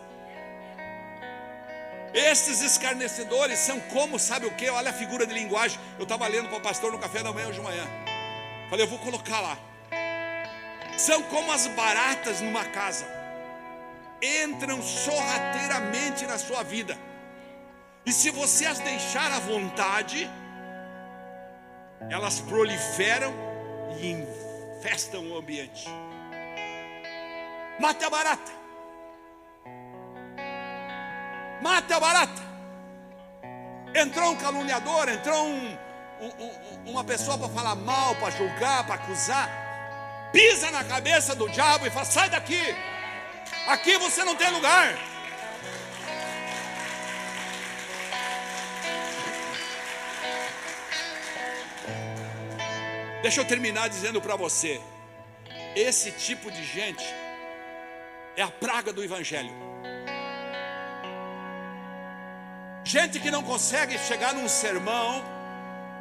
Estes escarnecedores são como, sabe o que? Olha a figura de linguagem. Eu estava lendo para o pastor no café da manhã hoje de manhã. Falei, eu vou colocar lá. São como as baratas numa casa. Entram sorrateiramente na sua vida. E se você as deixar à vontade, elas proliferam e infestam o ambiente. Mate a barata. Mata a barata. Entrou um caluniador, entrou um, um, uma pessoa para falar mal, para julgar, para acusar. Pisa na cabeça do diabo e fala: sai daqui, aqui você não tem lugar. Deixa eu terminar dizendo para você: esse tipo de gente é a praga do Evangelho. Gente que não consegue chegar num sermão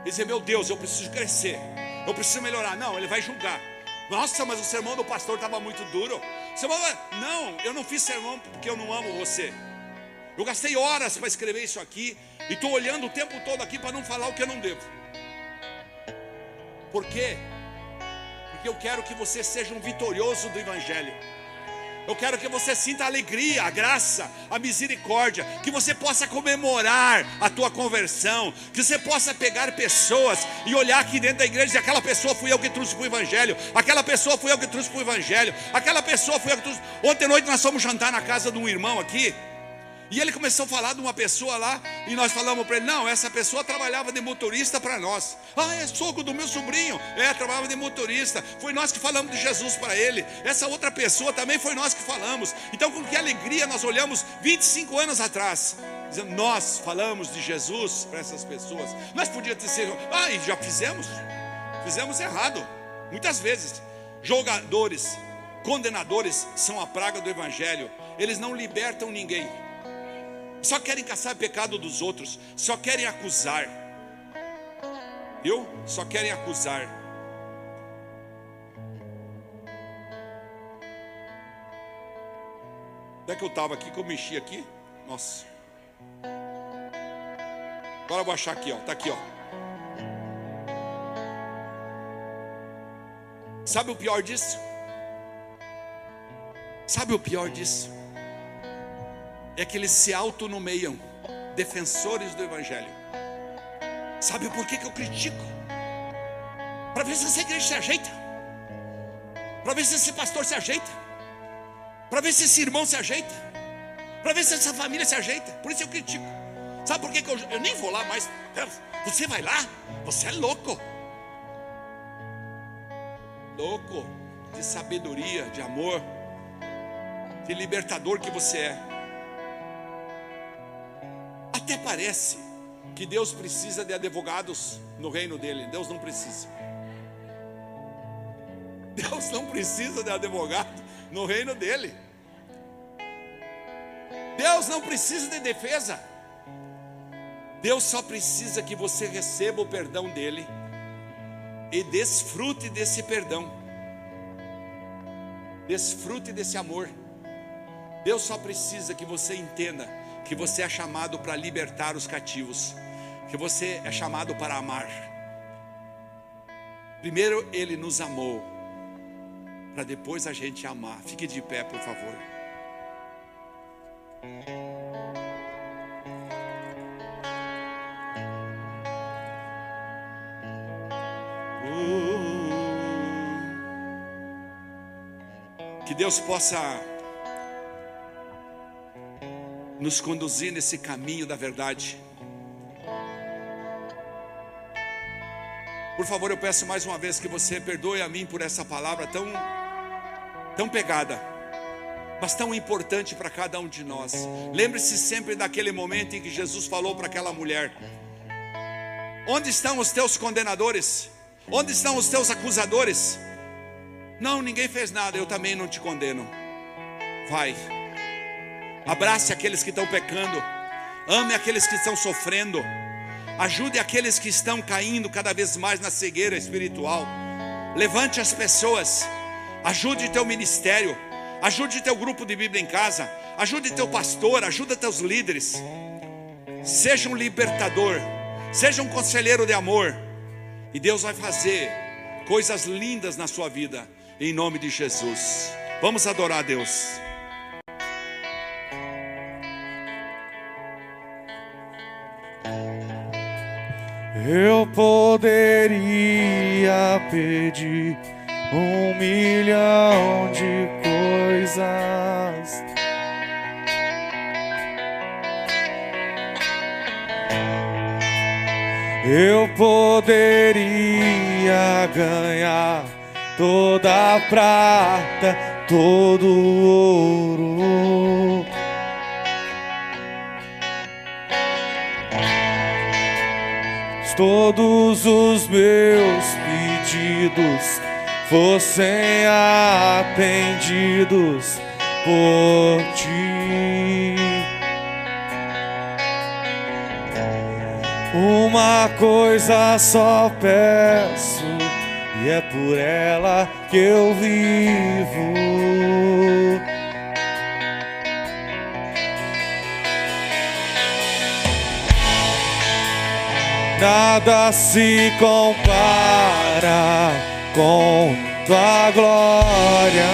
e dizer: Meu Deus, eu preciso crescer, eu preciso melhorar. Não, ele vai julgar. Nossa, mas o sermão do pastor estava muito duro. Sermão, não, eu não fiz sermão porque eu não amo você. Eu gastei horas para escrever isso aqui e estou olhando o tempo todo aqui para não falar o que eu não devo. Por quê? Porque eu quero que você seja um vitorioso do Evangelho. Eu quero que você sinta a alegria, a graça, a misericórdia, que você possa comemorar a tua conversão, que você possa pegar pessoas e olhar aqui dentro da igreja e dizer: aquela pessoa fui eu que trouxe para o Evangelho, aquela pessoa fui eu que trouxe para o Evangelho, aquela pessoa fui eu que trouxe. Ontem à noite nós fomos jantar na casa de um irmão aqui. E ele começou a falar de uma pessoa lá, e nós falamos para ele: não, essa pessoa trabalhava de motorista para nós. Ah, é soco do meu sobrinho. É, trabalhava de motorista. Foi nós que falamos de Jesus para ele. Essa outra pessoa também foi nós que falamos. Então, com que alegria nós olhamos 25 anos atrás, dizendo: nós falamos de Jesus para essas pessoas. Nós podíamos ter sido, ah, e já fizemos? Fizemos errado, muitas vezes. Jogadores, condenadores são a praga do Evangelho, eles não libertam ninguém só querem caçar pecado dos outros, só querem acusar. Viu? Só querem acusar. Onde é que eu estava aqui, que eu mexi aqui? Nossa. Agora eu vou achar aqui, ó. Tá aqui, ó. Sabe o pior disso? Sabe o pior disso? É que eles se autonomeiam defensores do Evangelho. Sabe por que, que eu critico? Para ver se essa igreja se ajeita, para ver se esse pastor se ajeita, para ver se esse irmão se ajeita, para ver se essa família se ajeita. Por isso eu critico. Sabe por que, que eu, eu nem vou lá mais? Você vai lá? Você é louco. Louco de sabedoria, de amor, de libertador que você é. Até parece que Deus precisa de advogados no reino dele. Deus não precisa. Deus não precisa de advogado no reino dele. Deus não precisa de defesa. Deus só precisa que você receba o perdão dele e desfrute desse perdão. Desfrute desse amor. Deus só precisa que você entenda que você é chamado para libertar os cativos, que você é chamado para amar. Primeiro ele nos amou, para depois a gente amar. Fique de pé, por favor. Que Deus possa nos conduzir nesse caminho da verdade. Por favor, eu peço mais uma vez que você perdoe a mim por essa palavra tão tão pegada, mas tão importante para cada um de nós. Lembre-se sempre daquele momento em que Jesus falou para aquela mulher: Onde estão os teus condenadores? Onde estão os teus acusadores? Não, ninguém fez nada, eu também não te condeno. Vai Abrace aqueles que estão pecando. Ame aqueles que estão sofrendo. Ajude aqueles que estão caindo cada vez mais na cegueira espiritual. Levante as pessoas. Ajude teu ministério. Ajude teu grupo de Bíblia em casa. Ajude teu pastor. Ajude teus líderes. Seja um libertador. Seja um conselheiro de amor. E Deus vai fazer coisas lindas na sua vida. Em nome de Jesus. Vamos adorar a Deus. Eu poderia pedir um milhão de coisas. Eu poderia ganhar toda a prata, todo o ouro todos os meus pedidos fossem atendidos por ti. Uma coisa só peço, e é por ela que eu vivo. Nada se compara com tua glória.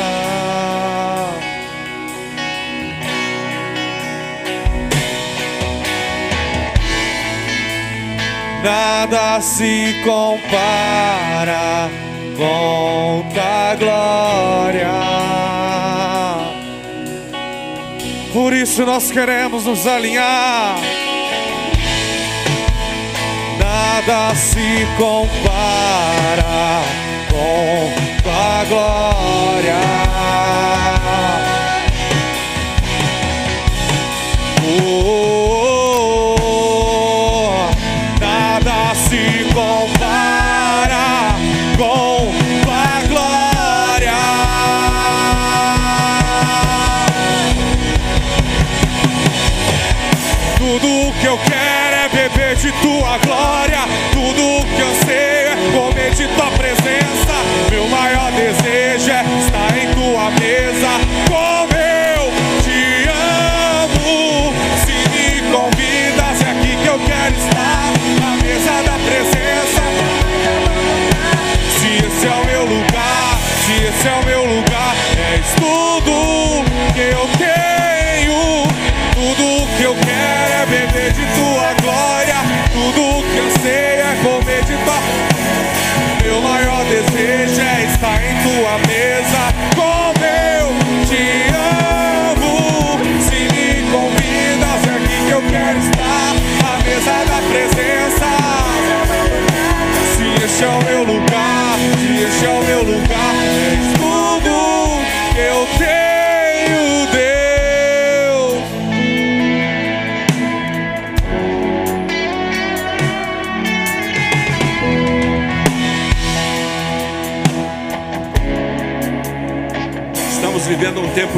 Nada se compara com tua glória. Por isso nós queremos nos alinhar Nada se compara com tua glória.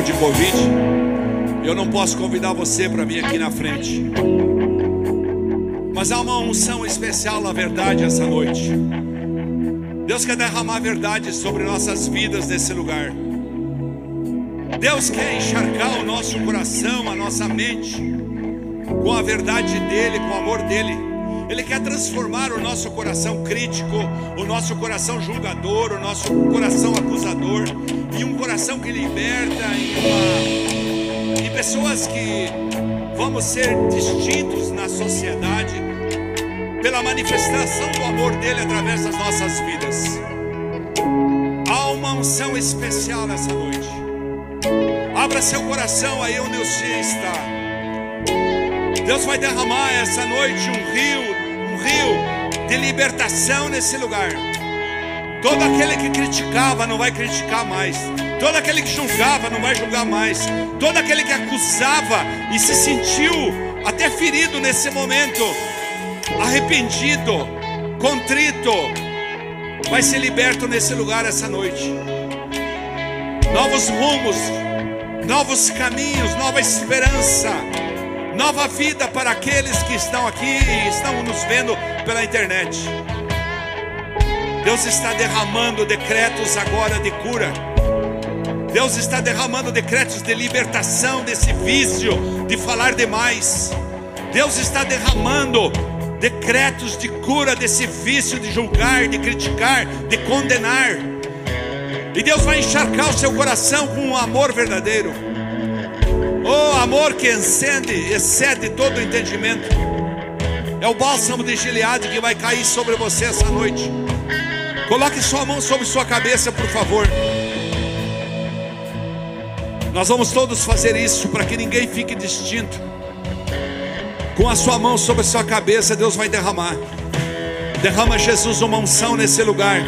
De Covid, eu não posso convidar você para vir aqui na frente. Mas há uma unção especial na verdade essa noite. Deus quer derramar verdade sobre nossas vidas nesse lugar. Deus quer encharcar o nosso coração, a nossa mente, com a verdade dEle, com o amor dEle. Ele quer transformar o nosso coração crítico, o nosso coração julgador, o nosso coração acusador, em um coração que liberta, em, uma, pessoas que vamos ser distintos na sociedade pela manifestação do amor dele através das nossas vidas. Há uma unção especial nessa noite. Abra seu coração aí onde você está. Deus vai derramar essa noite um rio rio de libertação nesse lugar. Todo aquele que criticava não vai criticar mais. Todo aquele que julgava não vai julgar mais. Todo aquele que acusava e se sentiu até ferido nesse momento, arrependido, contrito, vai ser liberto nesse lugar essa noite. Novos rumos, novos caminhos, nova esperança nova vida para aqueles que estão aqui e estão nos vendo pela internet. Deus está derramando decretos agora de cura. Deus está derramando decretos de libertação desse vício de falar demais. Deus está derramando decretos de cura desse vício de julgar, de criticar, de condenar. E Deus vai encharcar o seu coração com um amor verdadeiro. Oh, amor que encende, excede todo entendimento. É o bálsamo de Gileade que vai cair sobre você essa noite. Coloque sua mão sobre sua cabeça, por favor. Nós vamos todos fazer isso para que ninguém fique distinto. Com a sua mão sobre a sua cabeça, Deus vai derramar. Derrama Jesus uma unção nesse lugar.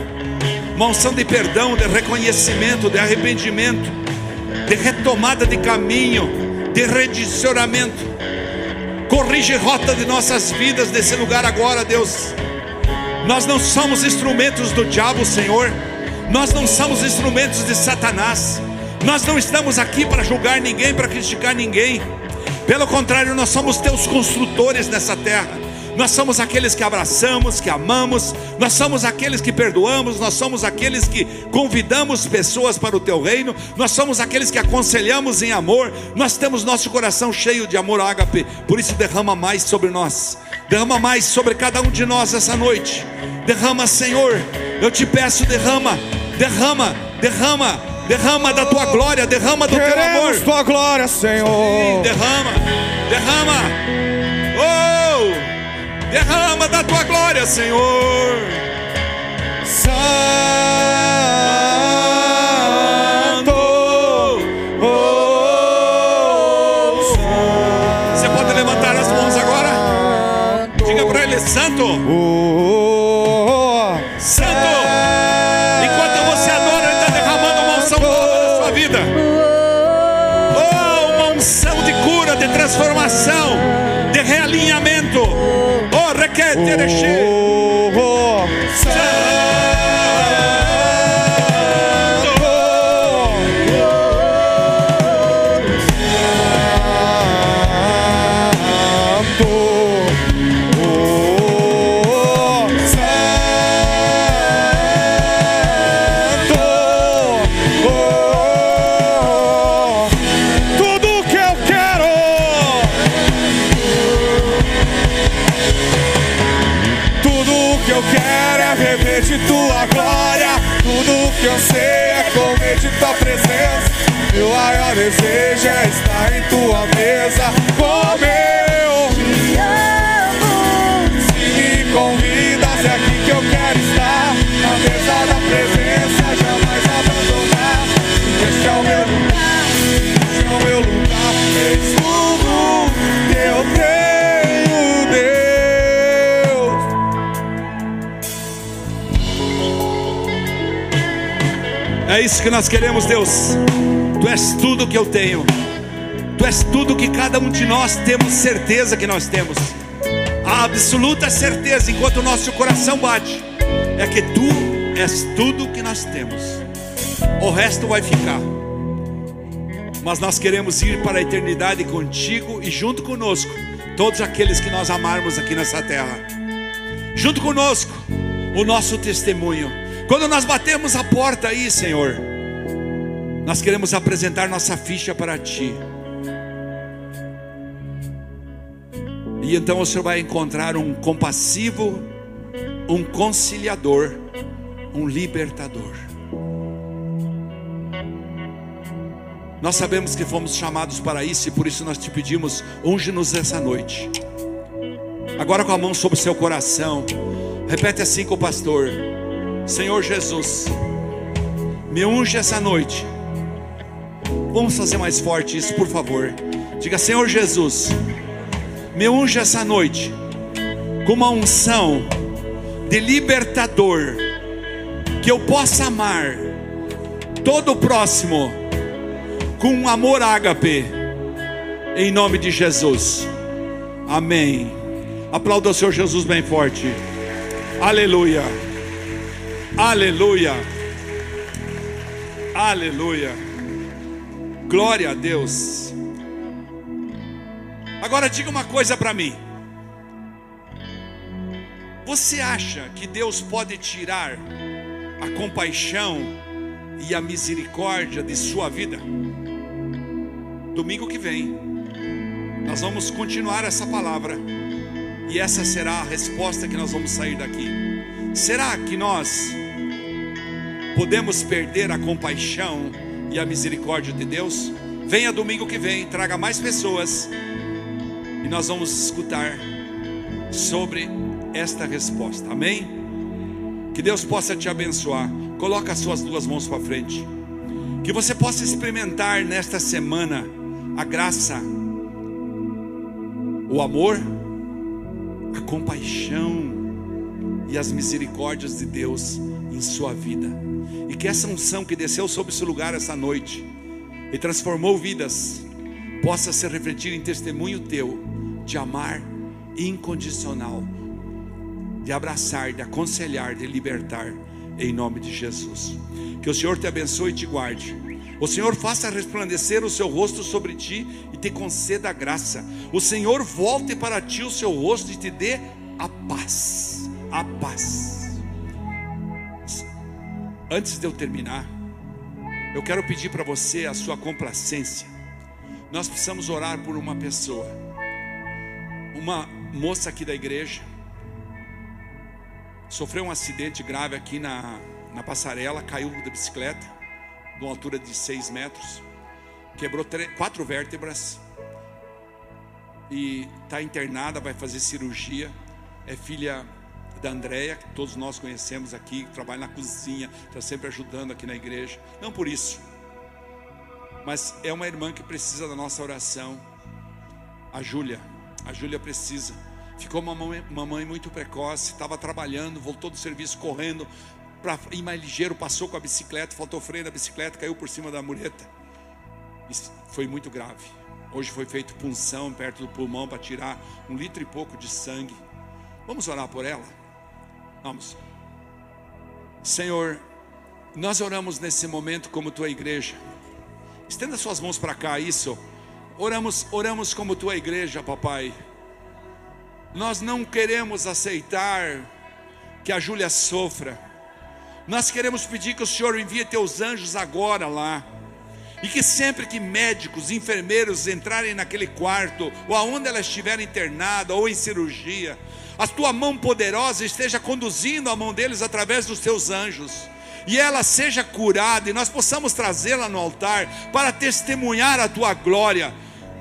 Uma unção de perdão, de reconhecimento, de arrependimento, de retomada de caminho de redicionamento. Corrige rota de nossas vidas nesse lugar agora, Deus. Nós não somos instrumentos do diabo, Senhor. Nós não somos instrumentos de Satanás. Nós não estamos aqui para julgar ninguém, para criticar ninguém. Pelo contrário, nós somos teus construtores nessa terra. Nós somos aqueles que abraçamos, que amamos, nós somos aqueles que perdoamos, nós somos aqueles que convidamos pessoas para o teu reino, nós somos aqueles que aconselhamos em amor, nós temos nosso coração cheio de amor ágape, por isso derrama mais sobre nós, derrama mais sobre cada um de nós essa noite. Derrama, Senhor, eu te peço, derrama, derrama, derrama, derrama da tua glória, derrama do Queremos teu amor. tua glória, Senhor. Sim, derrama, derrama. Derrama da tua glória, Senhor. Santo. Oh, Santo. Você pode levantar as mãos agora? Diga para ele, Santo. Requete, oh, É isso que nós queremos, Deus. Tu és tudo que eu tenho. Tu és tudo que cada um de nós temos certeza que nós temos. A absoluta certeza, enquanto o nosso coração bate, é que tu és tudo que nós temos. O resto vai ficar. Mas nós queremos ir para a eternidade contigo e junto conosco, todos aqueles que nós amarmos aqui nessa terra. Junto conosco, o nosso testemunho. Quando nós batemos a porta aí, Senhor, nós queremos apresentar nossa ficha para Ti. E então o Senhor vai encontrar um compassivo, um conciliador, um libertador. Nós sabemos que fomos chamados para isso e por isso nós te pedimos, unge-nos essa noite. Agora com a mão sobre o seu coração, repete assim com o pastor: Senhor Jesus, me unge essa noite. Vamos fazer mais forte isso, por favor. Diga, Senhor Jesus, me unge essa noite com uma unção de libertador, que eu possa amar todo o próximo com um amor ágape, em nome de Jesus. Amém. Aplauda o Senhor Jesus bem forte. Aleluia. Aleluia. Aleluia. Glória a Deus. Agora diga uma coisa para mim. Você acha que Deus pode tirar a compaixão e a misericórdia de sua vida? Domingo que vem, nós vamos continuar essa palavra e essa será a resposta que nós vamos sair daqui. Será que nós podemos perder a compaixão e a misericórdia de Deus? Venha domingo que vem, traga mais pessoas e nós vamos escutar sobre esta resposta. Amém? Que Deus possa te abençoar. Coloca as suas duas mãos para frente. Que você possa experimentar nesta semana a graça, o amor, a compaixão e as misericórdias de Deus em sua vida. E que essa unção que desceu sobre esse lugar essa noite e transformou vidas possa se refletir em testemunho teu de amar incondicional, de abraçar, de aconselhar, de libertar, em nome de Jesus. Que o Senhor te abençoe e te guarde. O Senhor faça resplandecer o seu rosto sobre ti e te conceda graça. O Senhor volte para ti o seu rosto e te dê a paz. A paz. Antes de eu terminar, eu quero pedir para você a sua complacência. Nós precisamos orar por uma pessoa. Uma moça aqui da igreja sofreu um acidente grave aqui na, na passarela, caiu da bicicleta, de uma altura de 6 metros, quebrou quatro vértebras e está internada, vai fazer cirurgia. é filha da Andréia, que todos nós conhecemos aqui, que trabalha na cozinha, está sempre ajudando aqui na igreja. Não por isso, mas é uma irmã que precisa da nossa oração. A Júlia, a Júlia precisa. Ficou uma mãe, uma mãe muito precoce, estava trabalhando, voltou do serviço correndo para ir mais ligeiro, passou com a bicicleta, faltou freio da bicicleta, caiu por cima da mureta. Isso foi muito grave. Hoje foi feito punção perto do pulmão para tirar um litro e pouco de sangue. Vamos orar por ela? Vamos. Senhor, nós oramos nesse momento como tua igreja. Estenda suas mãos para cá, isso. Oramos, oramos como tua igreja, papai. Nós não queremos aceitar que a Júlia sofra. Nós queremos pedir que o Senhor envie teus anjos agora lá. E que sempre que médicos, enfermeiros entrarem naquele quarto, ou aonde ela estiver internada, ou em cirurgia, a tua mão poderosa esteja conduzindo a mão deles através dos teus anjos. E ela seja curada, e nós possamos trazê-la no altar para testemunhar a tua glória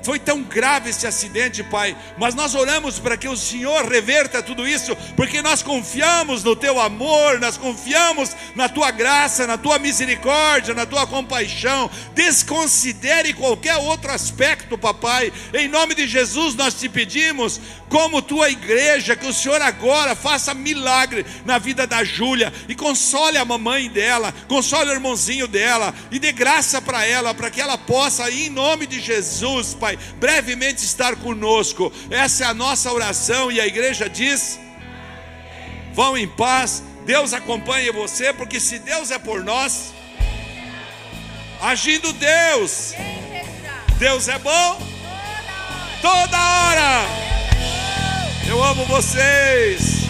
foi tão grave esse acidente, Pai, mas nós oramos para que o Senhor reverta tudo isso, porque nós confiamos no Teu amor, nós confiamos na Tua graça, na Tua misericórdia, na Tua compaixão. Desconsidere qualquer outro aspecto, Papai. Em nome de Jesus nós te pedimos, como Tua igreja, que o Senhor agora faça milagre na vida da Júlia e console a mamãe dela, console o irmãozinho dela e dê graça para ela, para que ela possa, em nome de Jesus, Pai Pai, brevemente estar conosco. Essa é a nossa oração e a igreja diz: vão em paz, Deus acompanhe você, porque se Deus é por nós, agindo Deus, Deus é bom toda hora. Eu amo vocês.